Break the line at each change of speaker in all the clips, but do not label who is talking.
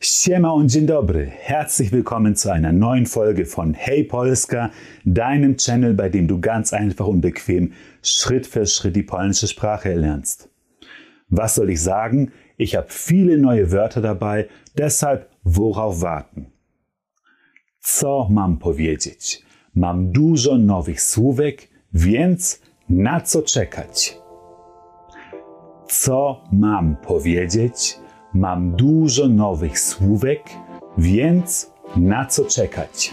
Siema und dzień dobry. Herzlich willkommen zu einer neuen Folge von Hey Polska, deinem Channel, bei dem du ganz einfach und bequem Schritt für Schritt die polnische Sprache erlernst. Was soll ich sagen? Ich habe viele neue Wörter dabei, deshalb worauf warten? Co mam powiedzieć? Mam dużo nowych słówek, więc na co czekać? Co mam powiedzieć? Mam dużo nowych słówek, więc na co czekać?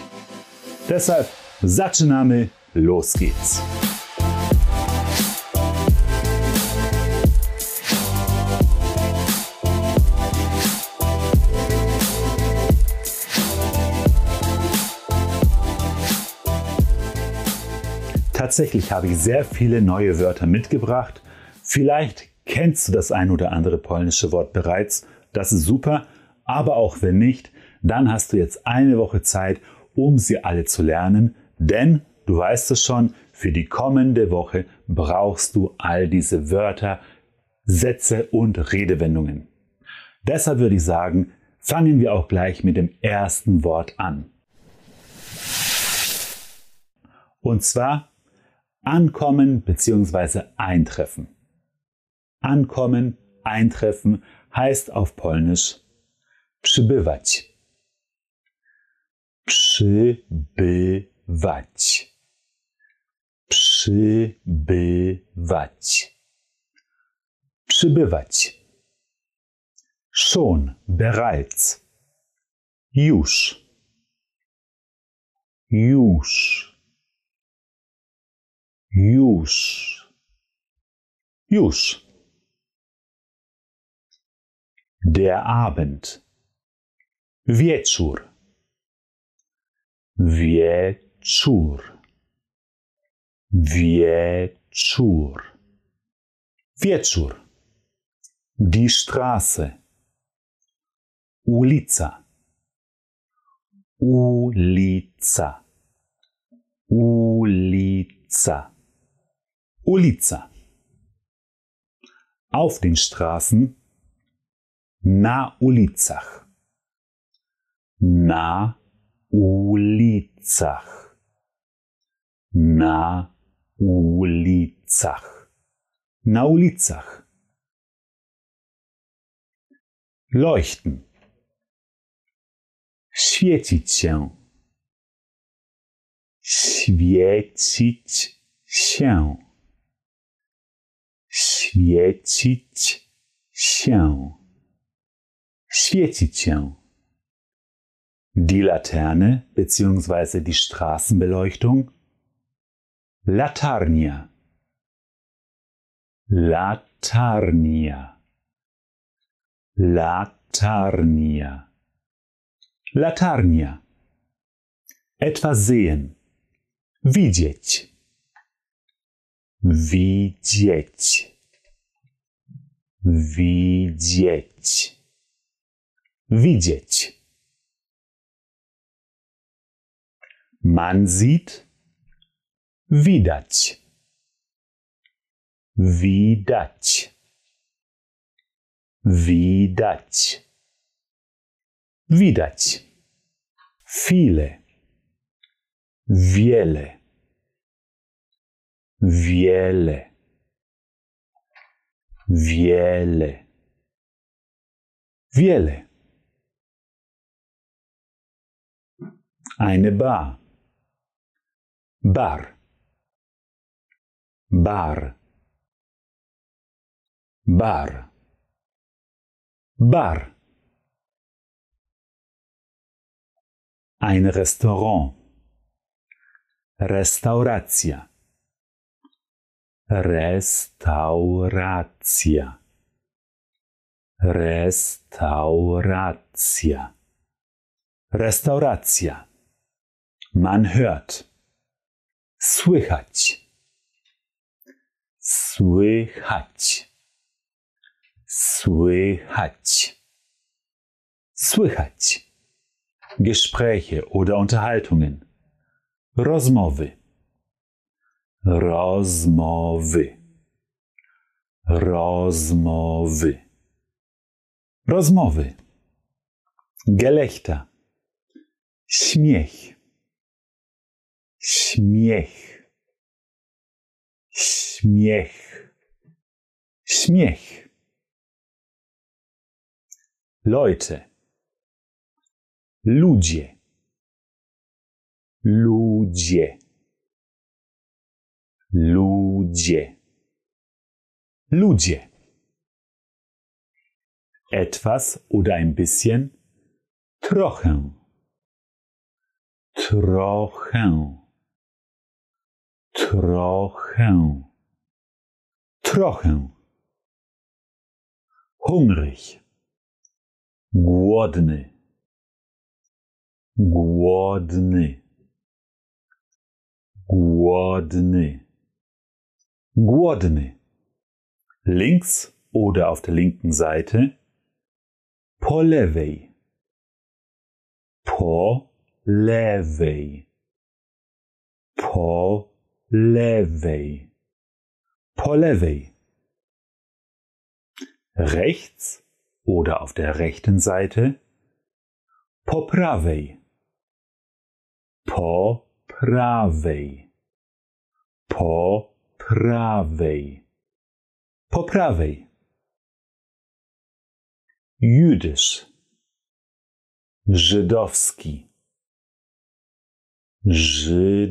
Deshalb zaczynamy, los geht's. Tatsächlich habe ich sehr viele neue Wörter mitgebracht. Vielleicht kennst du das ein oder andere polnische Wort bereits. Das ist super. Aber auch wenn nicht, dann hast du jetzt eine Woche Zeit, um sie alle zu lernen. Denn du weißt es schon, für die kommende Woche brauchst du all diese Wörter, Sätze und Redewendungen. Deshalb würde ich sagen, fangen wir auch gleich mit dem ersten Wort an. Und zwar Ankommen bzw. eintreffen. Ankommen, eintreffen heißt auf Polnisch przybywać. Przybywać. Przybywać. Przybywać. Schon, bereits. Już. Już. Już. Już. Der Abend. Wieczór. Wieczór. Wieczór. Wieczór. Die Straße. Ulica. Ulica. Ulica. Ulica. Auf den Straßen. Na ulicach. Na ulicach. Na ulicach. Na ulicach. Leuchten. Świecić się. Świecić się. Świecić się. Świecić się. Die Laterne bzw. die Straßenbeleuchtung. Latarnia. Latarnia. Latarnia. Latarnia. Etwas sehen. Widzieć. Widzieć. Widzieć. Widzieć. Man sieht. Widać. Widać. Widać. Widać. Viele. Wiele. Wiele. Wiele. Wiele. Eine Bar. Bar. Bar. Bar. Bar. Ein Restaurant. Restauracja. Restauracja. Restauracja. Restauracja. Man hört. Słychać. Słychać. Słychać. Słychać. Gespräche oder Unterhaltungen. Rozmowy. Rozmowy. Rozmowy. Rozmowy. Gelächter. Śmiech. Śmiech. Śmiech. Śmiech. Leute. Ludzie. Ludzie. Ludzie. Ludzie. Etwas oder ein bisschen. Trochę. Trochę. Trochę. Trochę. Hungrig. Głodny. Głodny. Głodny. Głodny. Links oder auf der linken Seite. Po lewej. Po lewej. Po lewej. Po lewej. Rechts oder auf der rechten Seite. Po prawej. Po prawej. Po prawej. Po prawej. Jüdisch. Żydowski. Żydowski.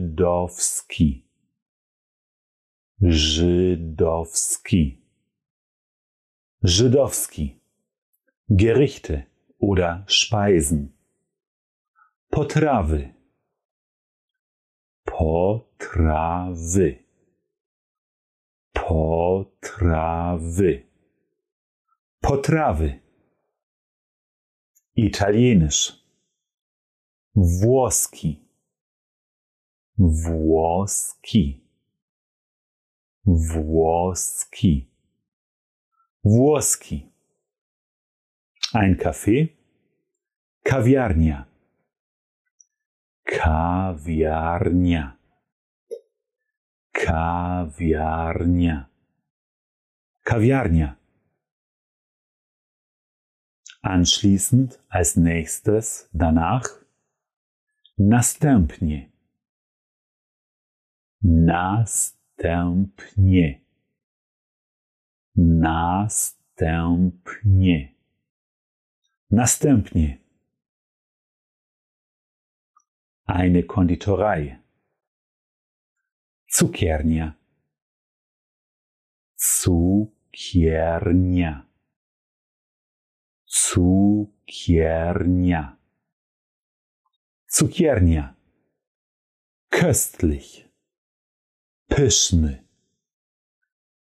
Żydowski. Żydowski. Gerichte oder Speisen. Potrawy. Potrawy. Potrawy. Potrawy. Italienisch. Włoski. Włoski. Włoski. Włoski. Ein Kaffee. Kawiarnia. Kawiarnia. Kawiarnia. Kawiarnia. Anschließend als nächstes danach następnie. Następnie. Następnie. Następnie. Eine Konditorei. Cukiernia. Cukiernia. Cukiernia. Cukiernia. Köstlich. Pyszny.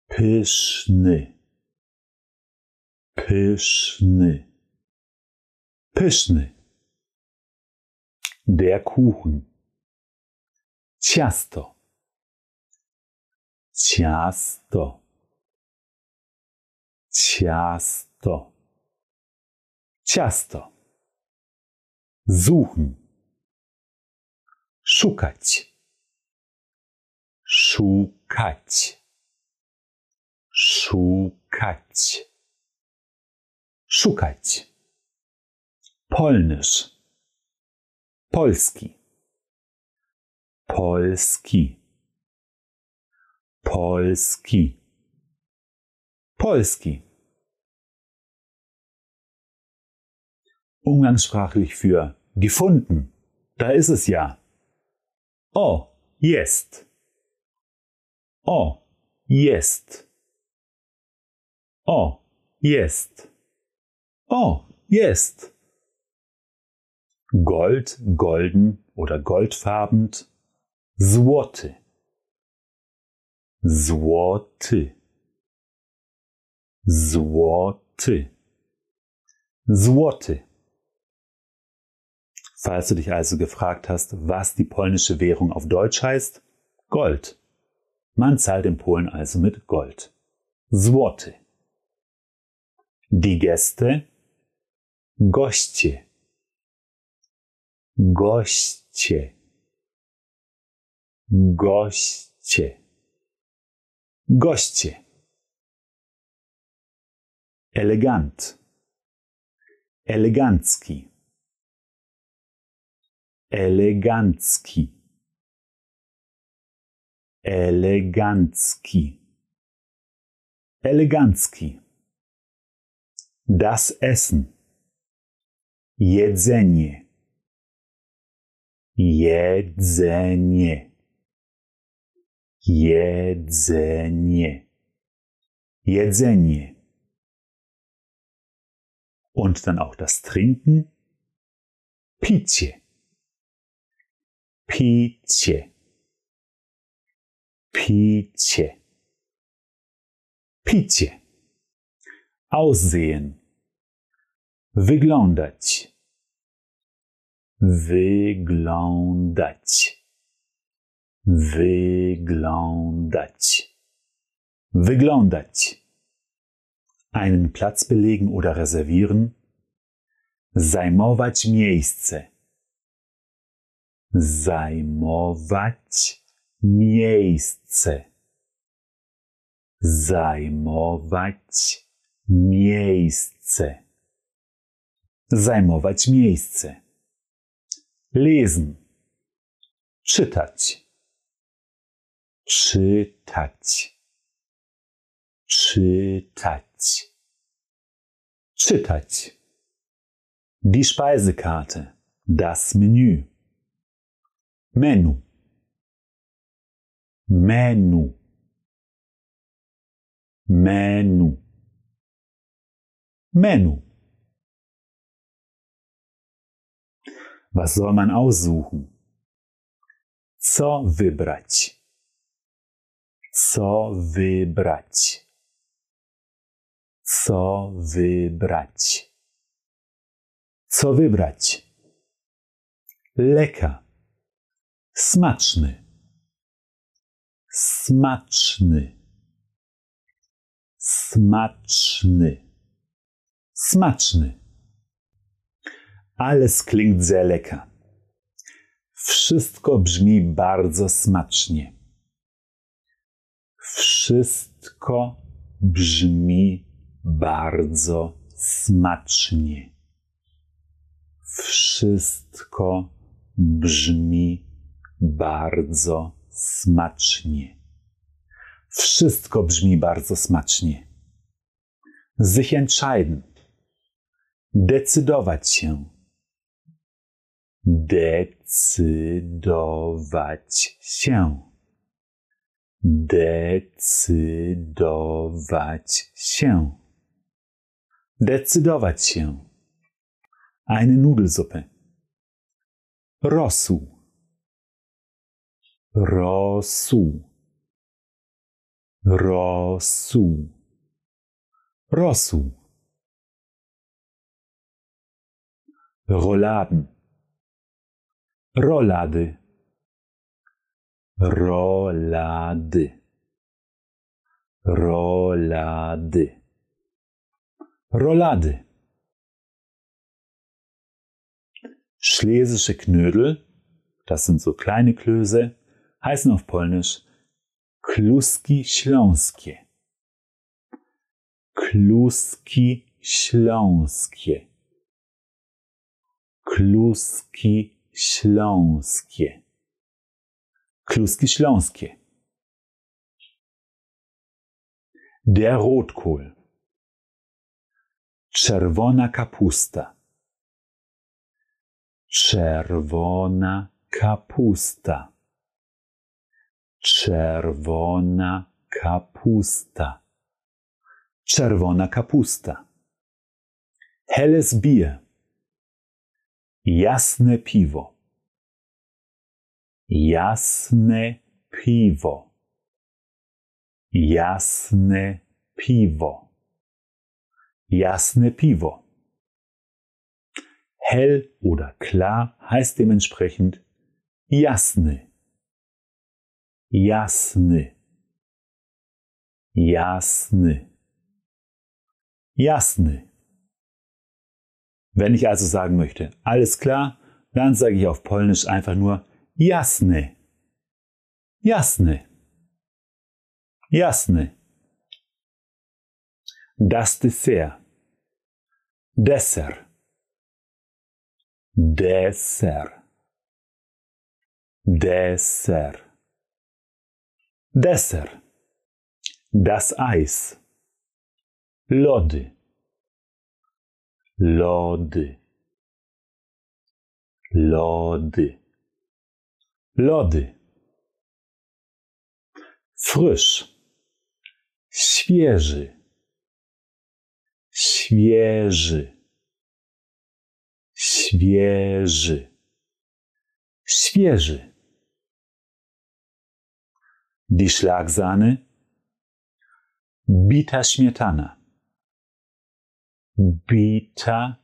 Pyszny. Pyszny. Pyszny. Der Kuchen. Ciasto. Ciasto. Ciasto. Ciasto. Suchen. Szukać. Szukać. Szukać. Szukać. Polnisch. Polski. Polski. Polski. Polski. Umgangssprachlich für gefunden. Da ist es ja. O, jest. O, jest. O, jest. O, jest. Gold, golden oder goldfarbend. Złoty. Złoty. Złoty. Złoty. Falls du dich also gefragt hast, was die polnische Währung auf Deutsch heißt, Gold. Man zahlt in Polen also mit Gold. Złoty. Die Gäste, goście. Goście. Goście. Goście. Elegant. Elegancki. elegancki, elegancki, elegancki. Das Essen, jedzenie, jedzenie, jedzenie, jedzenie. Und dann auch das Trinken, picie, picie, picie, picie. Aussehen, wyglądać, wyglądać, wyglądać, wyglądać. Einen Platz belegen oder reservieren, zajmować miejsce, zajmować miejsce, zajmować miejsce, zajmować miejsce, lesen, czytać, czytać, czytać, czytać. Die Speisekarte, das Menü. Menu. Menu. Menu. Menu. Was soll man aussuchen? Co wybrać? Co wybrać? Co wybrać? Co wybrać? Leka. Smaczny. Smaczny. Smaczny. Smaczny. Alles klingt sehr lecker. Wszystko brzmi bardzo smacznie. Wszystko brzmi bardzo smacznie. Wszystko brzmi bardzo smacznie. Wszystko brzmi bardzo smacznie. Sich entscheiden. Decydować się. Decydować się. Decydować się. Decydować się. Eine Nudelsuppe. Rosół. Rosół. Rosół. Rosół. Rouladen. Rolady. Rolady. Rolady. Rolady. Schlesische Knödel, das sind so kleine Klöße, heißen auf Polnisch Kluski Śląskie. Kluski Śląskie. Kluski Śląskie. Kluski Śląskie. Der Rotkohl. Czerwona kapusta. Czerwona kapusta. Czerwona kapusta. Czerwona kapusta. Helles Bier. Jasne piwo. Jasne piwo. Jasne piwo. Jasne piwo. Hell oder klar heißt dementsprechend jasny. Jasny. Jasny. Jasny. Wenn ich also sagen möchte, alles klar, dann sage ich auf Polnisch einfach nur jasne. Jasne. Jasne. Das Dessert. Dessert. Dessert. Deser. Deser. Das Eis. Lody. Lody. Lody. Lody. Frisch. Świeży. Świeży. Świeży. Świeży. Die Schlagsahne. Bita śmietana. Bita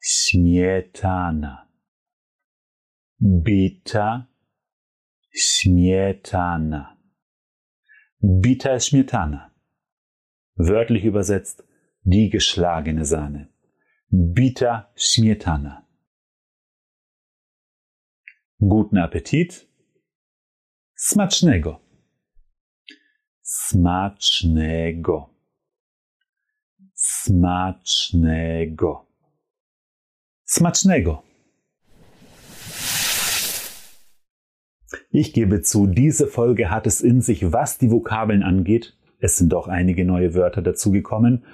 śmietana. Bita śmietana. Bita śmietana. Wörtlich übersetzt die geschlagene Sahne. Bita śmietana. Guten Appetit. Smacznego. Smacznego. Smacznego. Smacznego. Ich gebe zu, diese Folge hat es in sich, was die Vokabeln angeht. Es sind doch einige neue Wörter dazugekommen.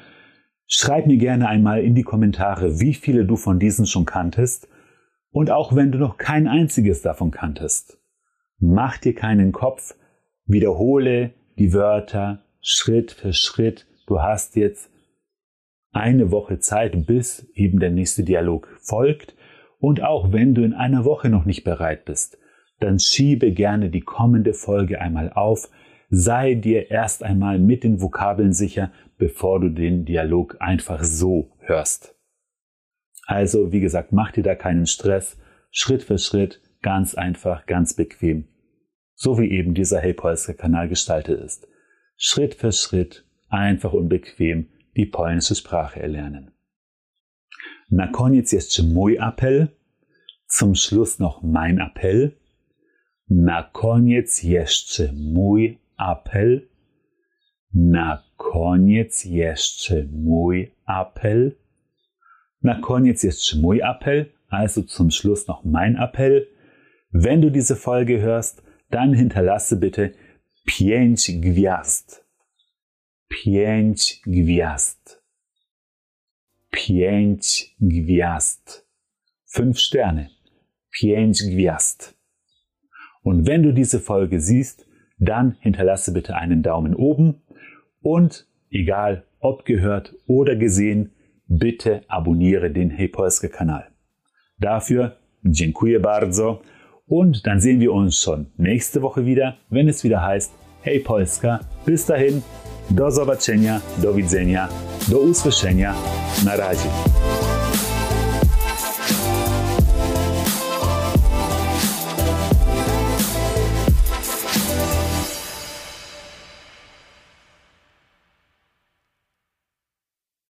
Schreib mir gerne einmal in die Kommentare, wie viele du von diesen schon kanntest. Und auch wenn du noch kein einziges davon kanntest, mach dir keinen Kopf, wiederhole die Wörter Schritt für Schritt. Du hast jetzt eine Woche Zeit, bis eben der nächste Dialog folgt. Und auch wenn du in einer Woche noch nicht bereit bist, dann schiebe gerne die kommende Folge einmal auf. Sei dir erst einmal mit den Vokabeln sicher, bevor du den Dialog einfach so hörst. Also, wie gesagt, mach dir da keinen Stress. Schritt für Schritt, ganz einfach, ganz bequem. So wie eben dieser Hey Polska Kanal gestaltet ist. Schritt für Schritt, einfach und bequem die polnische Sprache erlernen. Na koniec jeszcze mój apel. Zum Schluss noch mein Appell. Na koniec jeszcze mój apel. Na koniec jeszcze mój Appell. Na koniec jeszcze mój Appell, also zum Schluss noch mein Appell. Wenn du diese Folge hörst, dann hinterlasse bitte pięć gwiazd. Pięć gwiazd. Pięć gwiazd. Fünf Sterne. Pięć gwiazd. Und wenn du diese Folge siehst, dann hinterlasse bitte einen Daumen oben und egal ob gehört oder gesehen, bitte abonniere den Hey Polska Kanal. Dafür dziękuję bardzo und dann sehen wir uns schon nächste Woche wieder, wenn es wieder heißt Hey Polska. Bis dahin, do zobaczenia, do widzenia, do usłyszenia, na razie.